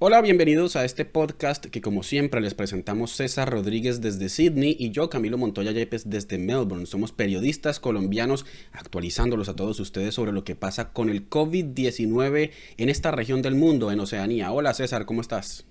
Hola, bienvenidos a este podcast que como siempre les presentamos César Rodríguez desde Sydney y yo Camilo Montoya Yepes desde Melbourne. Somos periodistas colombianos actualizándolos a todos ustedes sobre lo que pasa con el COVID-19 en esta región del mundo, en Oceanía. Hola César, ¿cómo estás?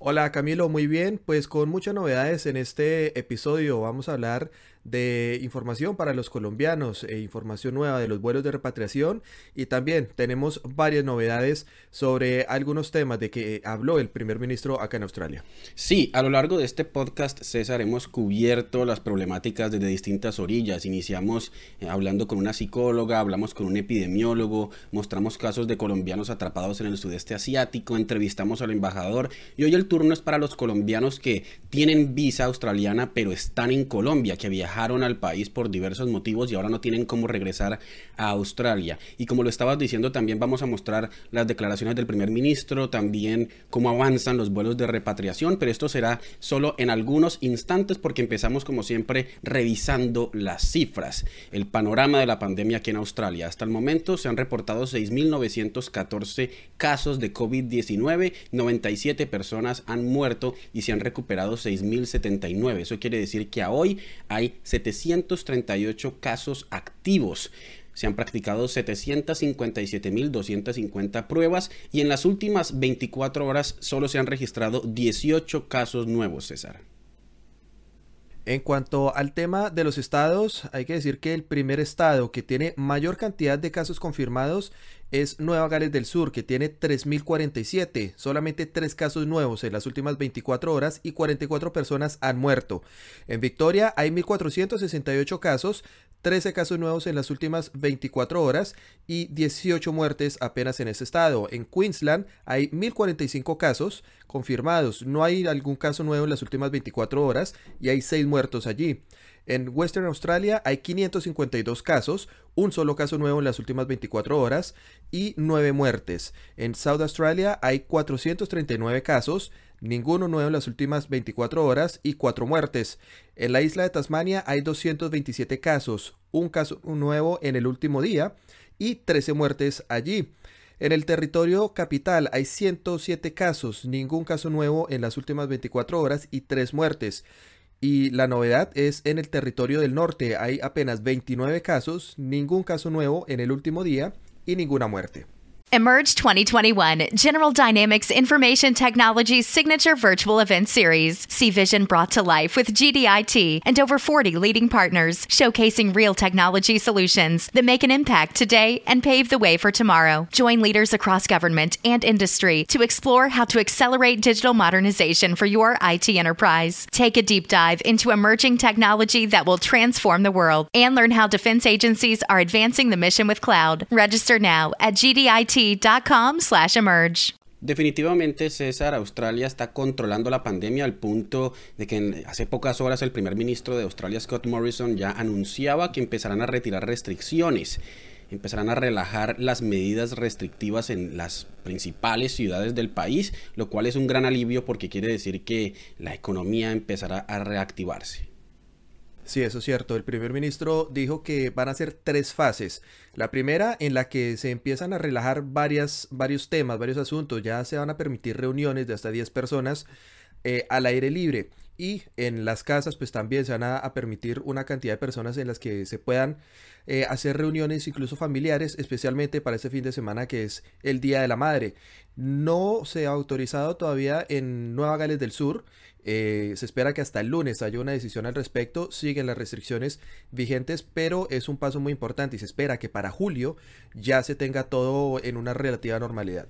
Hola Camilo, muy bien, pues con muchas novedades en este episodio vamos a hablar de información para los colombianos, e información nueva de los vuelos de repatriación y también tenemos varias novedades sobre algunos temas de que habló el primer ministro acá en Australia. Sí, a lo largo de este podcast, César, hemos cubierto las problemáticas desde distintas orillas. Iniciamos eh, hablando con una psicóloga, hablamos con un epidemiólogo, mostramos casos de colombianos atrapados en el sudeste asiático, entrevistamos al embajador y hoy el turno es para los colombianos que tienen visa australiana pero están en Colombia, que viajan al país por diversos motivos y ahora no tienen cómo regresar a Australia. Y como lo estabas diciendo, también vamos a mostrar las declaraciones del primer ministro, también cómo avanzan los vuelos de repatriación, pero esto será solo en algunos instantes porque empezamos como siempre revisando las cifras, el panorama de la pandemia aquí en Australia. Hasta el momento se han reportado 6.914 casos de COVID-19, 97 personas han muerto y se han recuperado 6.079. Eso quiere decir que a hoy hay 738 casos activos. Se han practicado 757.250 pruebas y en las últimas 24 horas solo se han registrado 18 casos nuevos, César. En cuanto al tema de los estados, hay que decir que el primer estado que tiene mayor cantidad de casos confirmados es Nueva Gales del Sur, que tiene 3.047, solamente 3 casos nuevos en las últimas 24 horas y 44 personas han muerto. En Victoria hay 1.468 casos, 13 casos nuevos en las últimas 24 horas y 18 muertes apenas en ese estado. En Queensland hay 1.045 casos confirmados, no hay algún caso nuevo en las últimas 24 horas y hay 6 muertos allí. En Western Australia hay 552 casos, un solo caso nuevo en las últimas 24 horas y 9 muertes. En South Australia hay 439 casos, ninguno nuevo en las últimas 24 horas y 4 muertes. En la isla de Tasmania hay 227 casos, un caso nuevo en el último día y 13 muertes allí. En el territorio capital hay 107 casos, ningún caso nuevo en las últimas 24 horas y 3 muertes. Y la novedad es en el territorio del norte. Hay apenas 29 casos, ningún caso nuevo en el último día y ninguna muerte. Emerge 2021, General Dynamics Information Technology's signature virtual event series. See vision brought to life with GDIT and over 40 leading partners, showcasing real technology solutions that make an impact today and pave the way for tomorrow. Join leaders across government and industry to explore how to accelerate digital modernization for your IT enterprise. Take a deep dive into emerging technology that will transform the world and learn how defense agencies are advancing the mission with cloud. Register now at GDIT Definitivamente, César, Australia está controlando la pandemia al punto de que hace pocas horas el primer ministro de Australia, Scott Morrison, ya anunciaba que empezarán a retirar restricciones, empezarán a relajar las medidas restrictivas en las principales ciudades del país, lo cual es un gran alivio porque quiere decir que la economía empezará a reactivarse. Sí, eso es cierto. El primer ministro dijo que van a ser tres fases. La primera en la que se empiezan a relajar varios temas, varios asuntos. Ya se van a permitir reuniones de hasta 10 personas eh, al aire libre. Y en las casas pues también se van a, permitir una cantidad de personas en las que se puedan eh, hacer reuniones incluso familiares, especialmente para este fin de semana que es el Día de la Madre. No se ha autorizado todavía en Nueva Gales del Sur eh, se espera que hasta el lunes haya una decisión al respecto. Siguen las restricciones vigentes, pero es un paso muy importante y se espera que para julio ya se tenga todo en una relativa normalidad.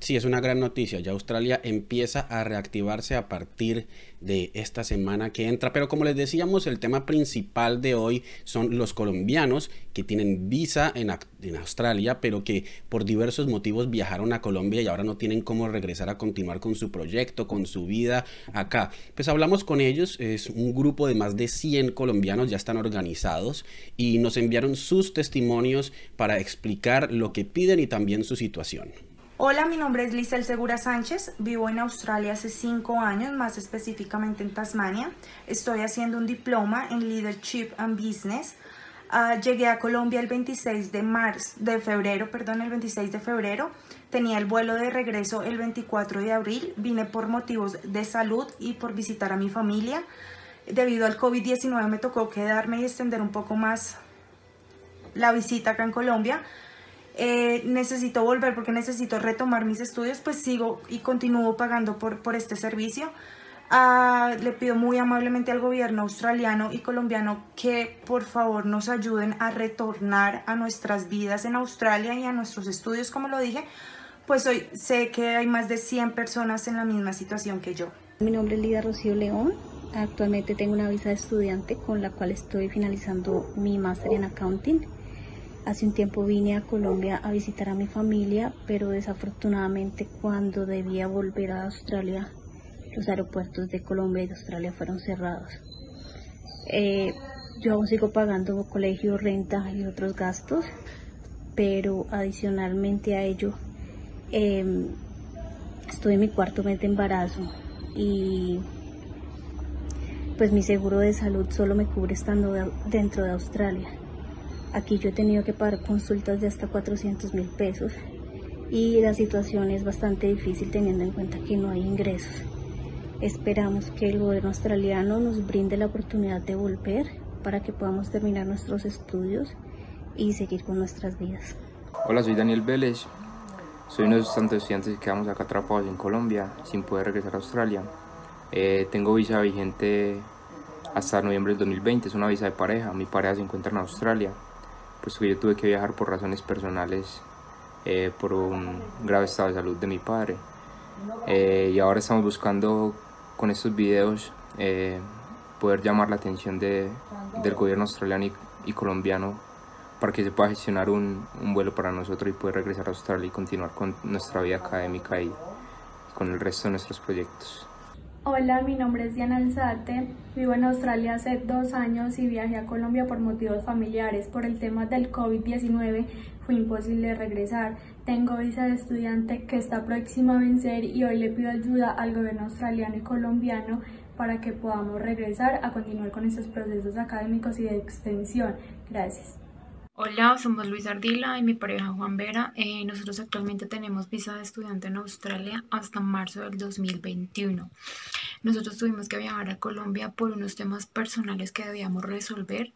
Sí, es una gran noticia. Ya Australia empieza a reactivarse a partir de esta semana que entra. Pero como les decíamos, el tema principal de hoy son los colombianos que tienen visa en, Australia, pero que por diversos motivos viajaron a Colombia y ahora no tienen cómo regresar a continuar con su proyecto, con su vida acá. Pues hablamos con ellos, es un grupo de más de 100 colombianos, ya están organizados y nos enviaron sus testimonios para explicar lo que piden y también su situación. Hola, mi nombre es Lisel Segura Sánchez, vivo en Australia hace cinco años, más específicamente en Tasmania. Estoy haciendo un diploma en Leadership and Business. Ah, llegué a Colombia el 26 de marzo, de febrero, perdón, el 26 de febrero. Tenía el vuelo de regreso el 24 de abril. Vine por motivos de salud y por visitar a mi familia. Debido al COVID-19 me tocó quedarme y extender un poco más la visita acá en Colombia eh, necesito volver porque necesito retomar mis estudios, pues sigo y continúo pagando por, por este servicio. Ah, le pido muy amablemente al gobierno australiano y colombiano que por favor nos ayuden a retornar a nuestras vidas en Australia y a nuestros estudios, como lo dije, pues hoy sé que hay más de 100 personas en la misma situación que yo. Mi nombre es Lida Rocío León. Actualmente tengo una visa de estudiante con la cual estoy finalizando mi máster en accounting. Hace un tiempo vine a Colombia a visitar a mi familia, pero desafortunadamente cuando debía volver a Australia, los aeropuertos de Colombia y de Australia fueron cerrados. Eh, yo aún sigo pagando colegio, renta y otros gastos, pero adicionalmente a ello, em, estoy en mi cuarto mes de embarazo y pues mi seguro de salud solo me cubre estando dentro de Australia. Aquí yo he tenido que pagar consultas de hasta 400 mil pesos y la situación es bastante difícil teniendo en cuenta que no hay ingresos. Esperamos que el gobierno australiano nos brinde la oportunidad de volver para que podamos terminar nuestros estudios y seguir con nuestras vidas. Hola, soy Daniel Vélez. Soy uno de los tantos estudiantes que quedamos acá atrapados en Colombia sin poder regresar a Australia. Eh, tengo visa vigente hasta noviembre del 2020, es una visa de pareja. Mi pareja se encuentra en Australia pues que yo tuve que viajar por razones personales, eh, por un grave estado de salud de mi padre. Eh, y ahora estamos buscando con estos videos eh, poder llamar la atención de, del gobierno australiano y, colombiano para que se pueda gestionar un, un, vuelo para nosotros y poder regresar a Australia y continuar con nuestra vida académica y con el resto de nuestros proyectos. Hola, mi nombre es Diana Alzate, vivo en Australia hace dos años y viajé a Colombia por motivos familiares. Por el tema del COVID-19 fue imposible regresar. Tengo visa de estudiante que está próxima a vencer y hoy le pido ayuda al gobierno australiano y colombiano para que podamos regresar a continuar con estos procesos académicos y de extensión. Gracias. Hola, somos Luis Ardila y mi pareja Juan Vera. Eh, nosotros actualmente tenemos visa de estudiante en Australia hasta marzo del 2021. Nosotros tuvimos que viajar a Colombia por unos temas personales que debíamos resolver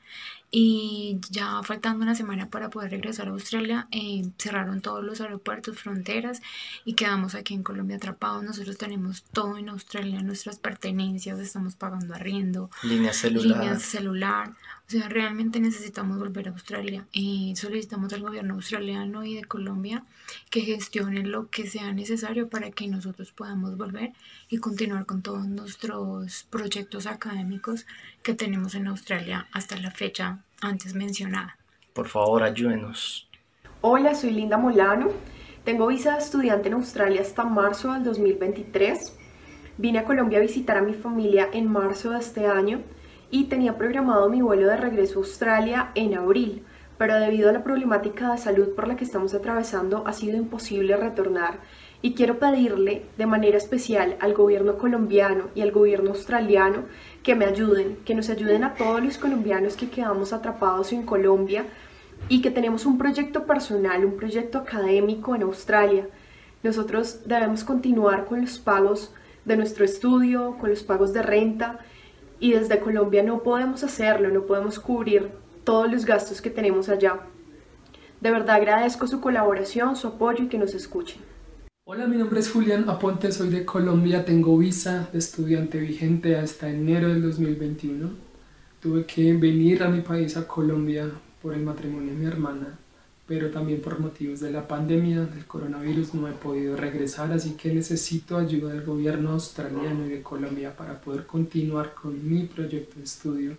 y ya faltando una semana para poder regresar a Australia, eh, cerraron todos los aeropuertos, fronteras y quedamos aquí en Colombia atrapados. Nosotros tenemos todo en Australia, nuestras pertenencias, estamos pagando arriendo, líneas celular. Líneas celular. O sea, realmente necesitamos volver a Australia. y solicitamos al gobierno australiano y de Colombia que gestionen lo que sea necesario para que nosotros podamos volver y continuar con todos nuestros proyectos académicos que tenemos en Australia hasta la fecha antes mencionada. Por favor, ayúdenos. Hola, soy Linda Molano. Tengo visa de estudiante en Australia hasta marzo del 2023. Vine a Colombia a visitar a mi familia en marzo de este año y tenía programado mi vuelo de regreso a Australia en abril, pero debido a la problemática de salud por la que estamos atravesando ha sido imposible retornar y quiero pedirle de manera especial al gobierno colombiano y al gobierno australiano que me ayuden, que nos ayuden a todos los colombianos que quedamos atrapados en Colombia y que tenemos un proyecto personal, un proyecto académico en Australia. Nosotros debemos continuar con los pagos de nuestro estudio, con los pagos de renta y desde Colombia no podemos hacerlo, no podemos cubrir todos los gastos que tenemos allá. De verdad agradezco su colaboración, su apoyo y que nos escuchen. Hola, mi nombre es Julián Aponte, soy de Colombia, tengo visa de estudiante vigente hasta enero del 2021. Tuve que venir a mi país, a Colombia, por el matrimonio de mi hermana pero también por motivos de la pandemia del coronavirus no he podido regresar, así que necesito ayuda del gobierno australiano y de Colombia para poder continuar con mi proyecto de estudio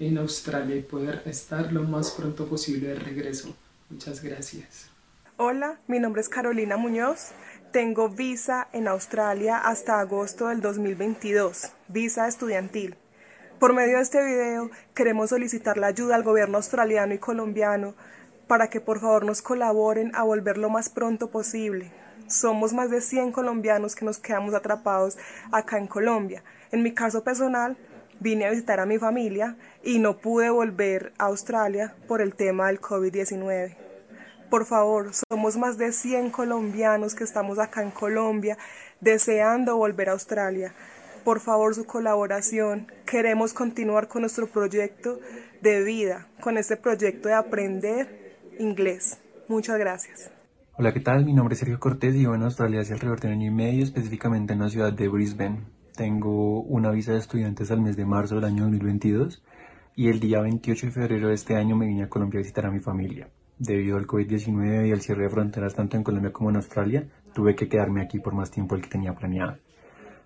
en Australia y poder estar lo más pronto posible de regreso. Muchas gracias. Hola, mi nombre es Carolina Muñoz. Tengo visa en Australia hasta agosto del 2022, visa estudiantil. Por medio de este video queremos solicitar la ayuda al gobierno australiano y colombiano para que por favor nos colaboren a volver lo más pronto posible. Somos más de 100 colombianos que nos quedamos atrapados acá en Colombia. En mi caso personal, vine a visitar a mi familia y no pude volver a Australia por el tema del COVID-19. Por favor, somos más de 100 colombianos que estamos acá en Colombia deseando volver a Australia. Por favor, su colaboración. Queremos continuar con nuestro proyecto de vida, con este proyecto de aprender inglés. Muchas gracias. Hola, ¿qué tal? Mi nombre es Sergio Cortés y vivo en Australia hace alrededor de un año y medio, específicamente en la ciudad de Brisbane. Tengo una visa de estudiantes al mes de marzo del año 2022 y el día 28 de febrero de este año me vine a Colombia a visitar a mi familia. Debido al COVID-19 y al cierre de fronteras tanto en Colombia como en Australia, tuve que quedarme aquí por más tiempo del que tenía planeado.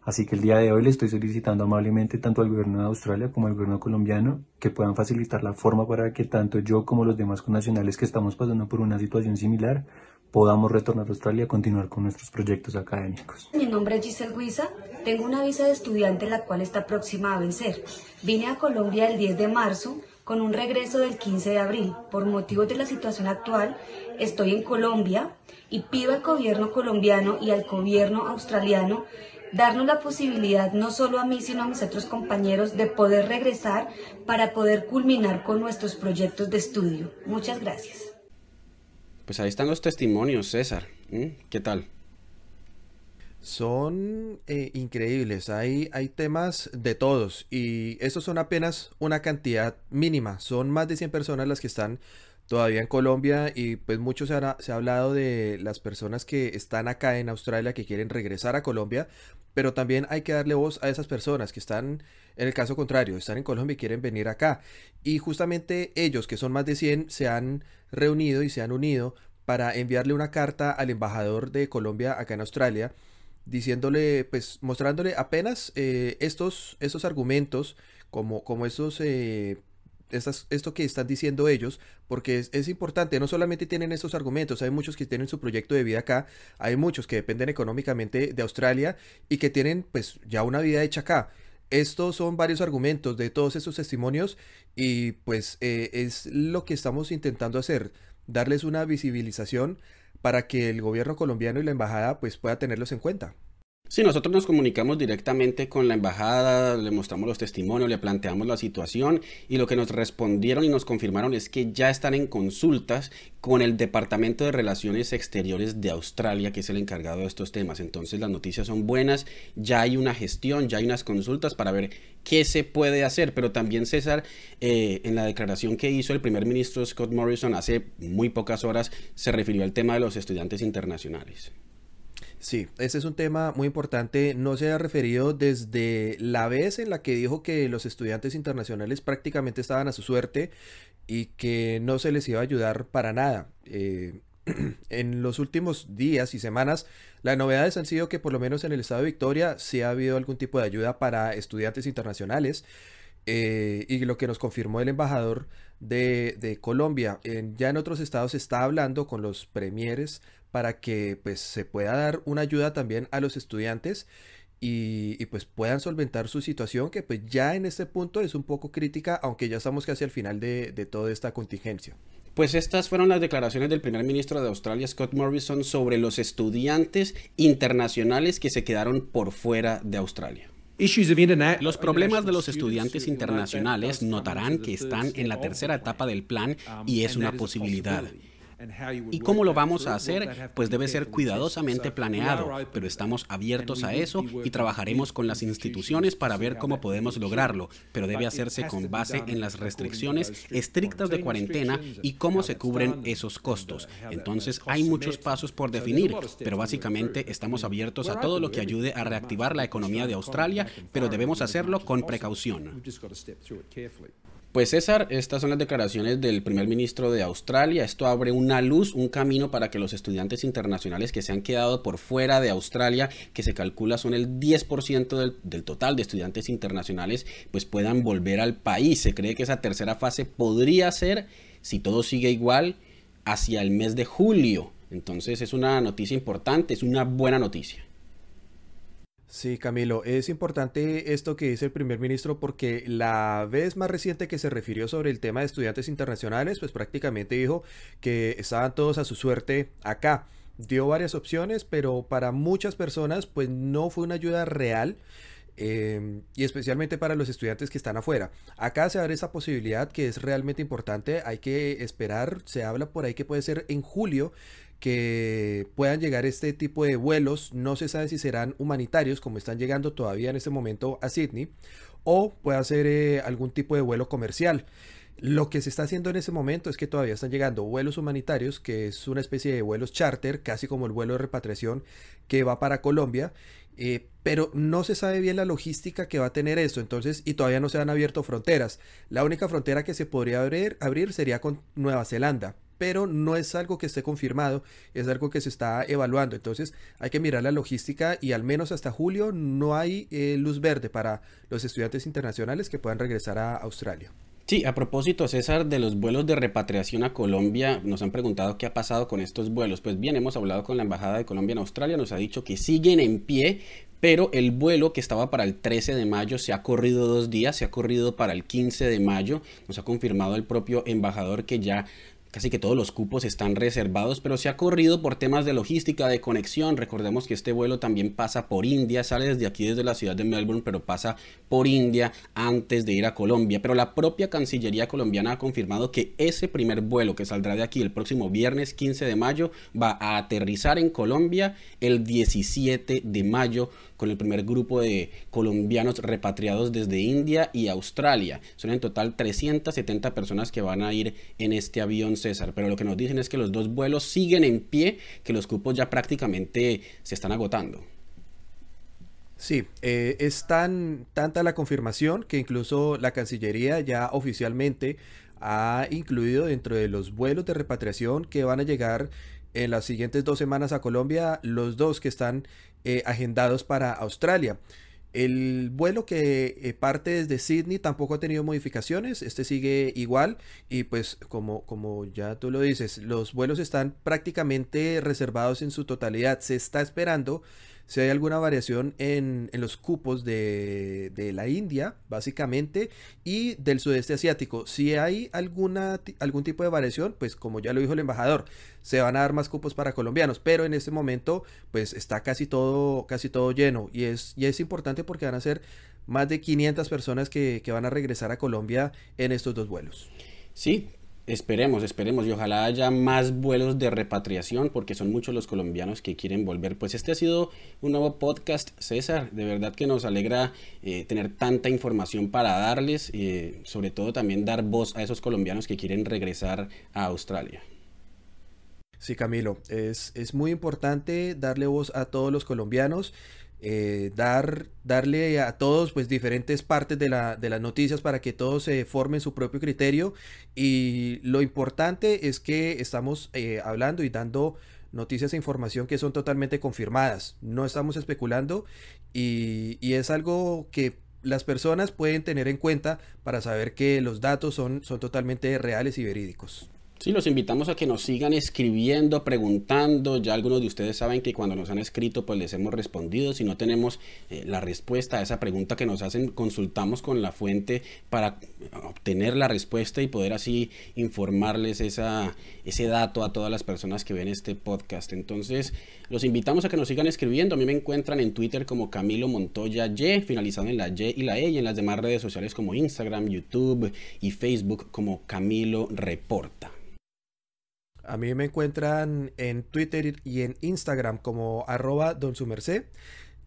Así que el día de hoy le estoy solicitando amablemente tanto al gobierno de Australia como al gobierno colombiano que puedan facilitar la forma para que tanto yo como los demás connacionales que estamos pasando por una situación similar podamos retornar a Australia y continuar con nuestros proyectos académicos. Mi nombre es Giselle Guisa, tengo una visa de estudiante la cual está próxima a vencer. Vine a Colombia el 10 de marzo con un regreso del 15 de abril. Por motivos de la situación actual, estoy en Colombia y pido al gobierno colombiano y al gobierno australiano darnos la posibilidad, no solo a mí, sino a mis otros compañeros, de poder regresar para poder culminar con nuestros proyectos de estudio. Muchas gracias. Pues ahí están los testimonios, César. ¿Qué tal? Son eh, increíbles, hay, hay temas de todos y estos son apenas una cantidad mínima, son más de 100 personas las que están todavía en Colombia y pues mucho se ha, se ha hablado de las personas que están acá en Australia que quieren regresar a Colombia, pero también hay que darle voz a esas personas que están en el caso contrario, están en Colombia y quieren venir acá. Y justamente ellos, que son más de 100, se han reunido y se han unido para enviarle una carta al embajador de Colombia acá en Australia diciéndole, pues mostrándole apenas eh, estos, estos argumentos, como, como esos, eh, esto que están diciendo ellos, porque es, es, importante, no solamente tienen estos argumentos, hay muchos que tienen su proyecto de vida acá, hay muchos que dependen económicamente de Australia y que tienen pues ya una vida hecha acá. Estos son varios argumentos de todos esos testimonios y pues eh, es lo que estamos intentando hacer, darles una visibilización para que el gobierno colombiano y la embajada pues pueda tenerlos en cuenta. Sí, nosotros nos comunicamos directamente con la embajada, le mostramos los testimonios, le planteamos la situación y lo que nos respondieron y nos confirmaron es que ya están en consultas con el Departamento de Relaciones Exteriores de Australia, que es el encargado de estos temas. Entonces las noticias son buenas, ya hay una gestión, ya hay unas consultas para ver qué se puede hacer. Pero también César, eh, en la declaración que hizo el primer ministro Scott Morrison hace muy pocas horas, se refirió al tema de los estudiantes internacionales. Sí, ese es un tema muy importante. No se ha referido desde la vez en la que dijo que los estudiantes internacionales prácticamente estaban a su suerte y que no se les iba a ayudar para nada. Eh, en los últimos días y semanas, las novedades han sido que por lo menos en el estado de Victoria sí ha habido algún tipo de ayuda para estudiantes internacionales. Eh, y lo que nos confirmó el embajador de, Colombia, ya en otros estados se está hablando con los premieres para que pues se pueda dar una ayuda también a los estudiantes y, pues puedan solventar su situación que pues ya en este punto es un poco crítica aunque ya estamos casi al final de, de toda esta contingencia. Pues estas fueron las declaraciones del primer ministro de Australia, Scott Morrison, sobre los estudiantes internacionales que se quedaron por fuera de Australia. Los problemas de los estudiantes internacionales notarán que están en la tercera etapa del plan y es una posibilidad. ¿Y cómo lo vamos a hacer? Pues debe ser cuidadosamente planeado, pero estamos abiertos a eso y trabajaremos con las instituciones para ver cómo podemos lograrlo, pero debe hacerse con base en las restricciones estrictas de cuarentena y cómo se cubren esos costos. Entonces hay muchos pasos por definir, pero básicamente estamos abiertos a todo lo que ayude a reactivar la economía de Australia, pero debemos hacerlo con precaución. Pues César, estas son las declaraciones del primer ministro de Australia. Esto abre una luz, un camino para que los estudiantes internacionales que se han quedado por fuera de Australia, que se calcula son el 10% del, del, total de estudiantes internacionales, pues puedan volver al país. Se cree que esa tercera fase podría ser, si todo sigue igual, hacia el mes de julio. Entonces es una noticia importante, es una buena noticia. Sí, Camilo, es importante esto que dice el primer ministro porque la vez más reciente que se refirió sobre el tema de estudiantes internacionales, pues prácticamente dijo que estaban todos a su suerte acá. Dio varias opciones, pero para muchas personas pues no fue una ayuda real. Eh, y especialmente para los estudiantes que están afuera. Acá se abre esa posibilidad que es realmente importante, hay que esperar, se habla por ahí que puede ser en julio que puedan llegar este tipo de vuelos, no se sabe si serán humanitarios como están llegando todavía en este momento a Sydney, o puede ser eh, algún tipo de vuelo comercial. Lo que se está haciendo en ese momento es que todavía están llegando vuelos humanitarios, que es una especie de vuelos charter, casi como el vuelo de repatriación que va para Colombia, eh, pero no se sabe bien la logística que va a tener esto, entonces, y todavía no se han abierto fronteras. La única frontera que se podría abrir, abrir sería con Nueva Zelanda, pero no es algo que esté confirmado, es algo que se está evaluando. Entonces hay que mirar la logística y al menos hasta julio no hay eh, luz verde para los estudiantes internacionales que puedan regresar a Australia. Sí, a propósito, César, de los vuelos de repatriación a Colombia, nos han preguntado qué ha pasado con estos vuelos. Pues bien, hemos hablado con la Embajada de Colombia en Australia, nos ha dicho que siguen en pie, pero el vuelo que estaba para el 13 de mayo se ha corrido dos días, se ha corrido para el 15 de mayo, nos ha confirmado el propio embajador que ya Casi que todos los cupos están reservados, pero se ha corrido por temas de logística, de conexión. Recordemos que este vuelo también pasa por India, sale desde aquí, desde la ciudad de Melbourne, pero pasa por India antes de ir a Colombia. Pero la propia Cancillería colombiana ha confirmado que ese primer vuelo que saldrá de aquí el próximo viernes 15 de mayo va a aterrizar en Colombia el 17 de mayo con el primer grupo de colombianos repatriados desde India y Australia. Son en total 370 personas que van a ir en este avión César, pero lo que nos dicen es que los dos vuelos siguen en pie, que los cupos ya prácticamente se están agotando. Sí, eh, es tan tanta la confirmación que incluso la Cancillería ya oficialmente ha incluido dentro de los vuelos de repatriación que van a llegar en las siguientes dos semanas a Colombia los dos que están eh, agendados para Australia. El vuelo que eh, parte desde Sydney tampoco ha tenido modificaciones, este sigue igual y pues como, como ya tú lo dices, los vuelos están prácticamente reservados en su totalidad. Se está esperando si hay alguna variación en, los cupos de, la India, básicamente, y del sudeste asiático. Si hay alguna, algún tipo de variación, pues como ya lo dijo el embajador, se van a dar más cupos para colombianos, pero en este momento, pues está casi todo, casi todo lleno, y es, y es importante porque van a ser más de 500 personas que, que van a regresar a Colombia en estos dos vuelos. Sí, Esperemos, esperemos y ojalá haya más vuelos de repatriación porque son muchos los colombianos que quieren volver. Pues este ha sido un nuevo podcast, César. De verdad que nos alegra eh, tener tanta información para darles, eh, sobre todo también dar voz a esos colombianos que quieren regresar a Australia. Sí, Camilo, es, es muy importante darle voz a todos los colombianos. Eh, dar, darle a todos pues diferentes partes de, la, de las noticias para que todos se formen su propio criterio y lo importante es que estamos eh, hablando y dando noticias e información que son totalmente confirmadas, no estamos especulando y, y es algo que las personas pueden tener en cuenta para saber que los datos son, son totalmente reales y verídicos. Sí, los invitamos a que nos sigan escribiendo, preguntando. Ya algunos de ustedes saben que cuando nos han escrito, pues les hemos respondido. Si no tenemos eh, la respuesta a esa pregunta que nos hacen, consultamos con la fuente para obtener la respuesta y poder así informarles esa, ese dato a todas las personas que ven este podcast. Entonces, los invitamos a que nos sigan escribiendo. A mí me encuentran en Twitter como Camilo Montoya Y, finalizado en la Y y la E, y en las demás redes sociales como Instagram, YouTube y Facebook como Camilo Reporta. A mí me encuentran en Twitter y en Instagram como arroba don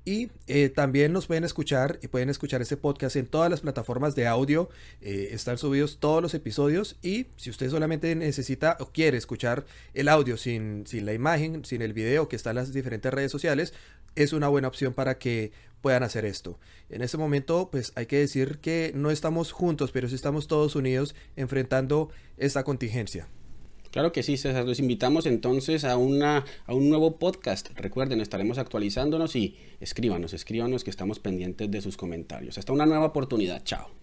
Y eh, también nos pueden escuchar y pueden escuchar este podcast en todas las plataformas de audio. Eh, están subidos todos los episodios y si usted solamente necesita o quiere escuchar el audio sin, sin la imagen, sin el video que está en las diferentes redes sociales, es una buena opción para que puedan hacer esto. En este momento, pues hay que decir que no estamos juntos, pero sí estamos todos unidos enfrentando esta contingencia. Claro que sí, César. Los invitamos entonces a, una, a un nuevo podcast. Recuerden, estaremos actualizándonos y escríbanos, escríbanos que estamos pendientes de sus comentarios. Hasta una nueva oportunidad. Chao.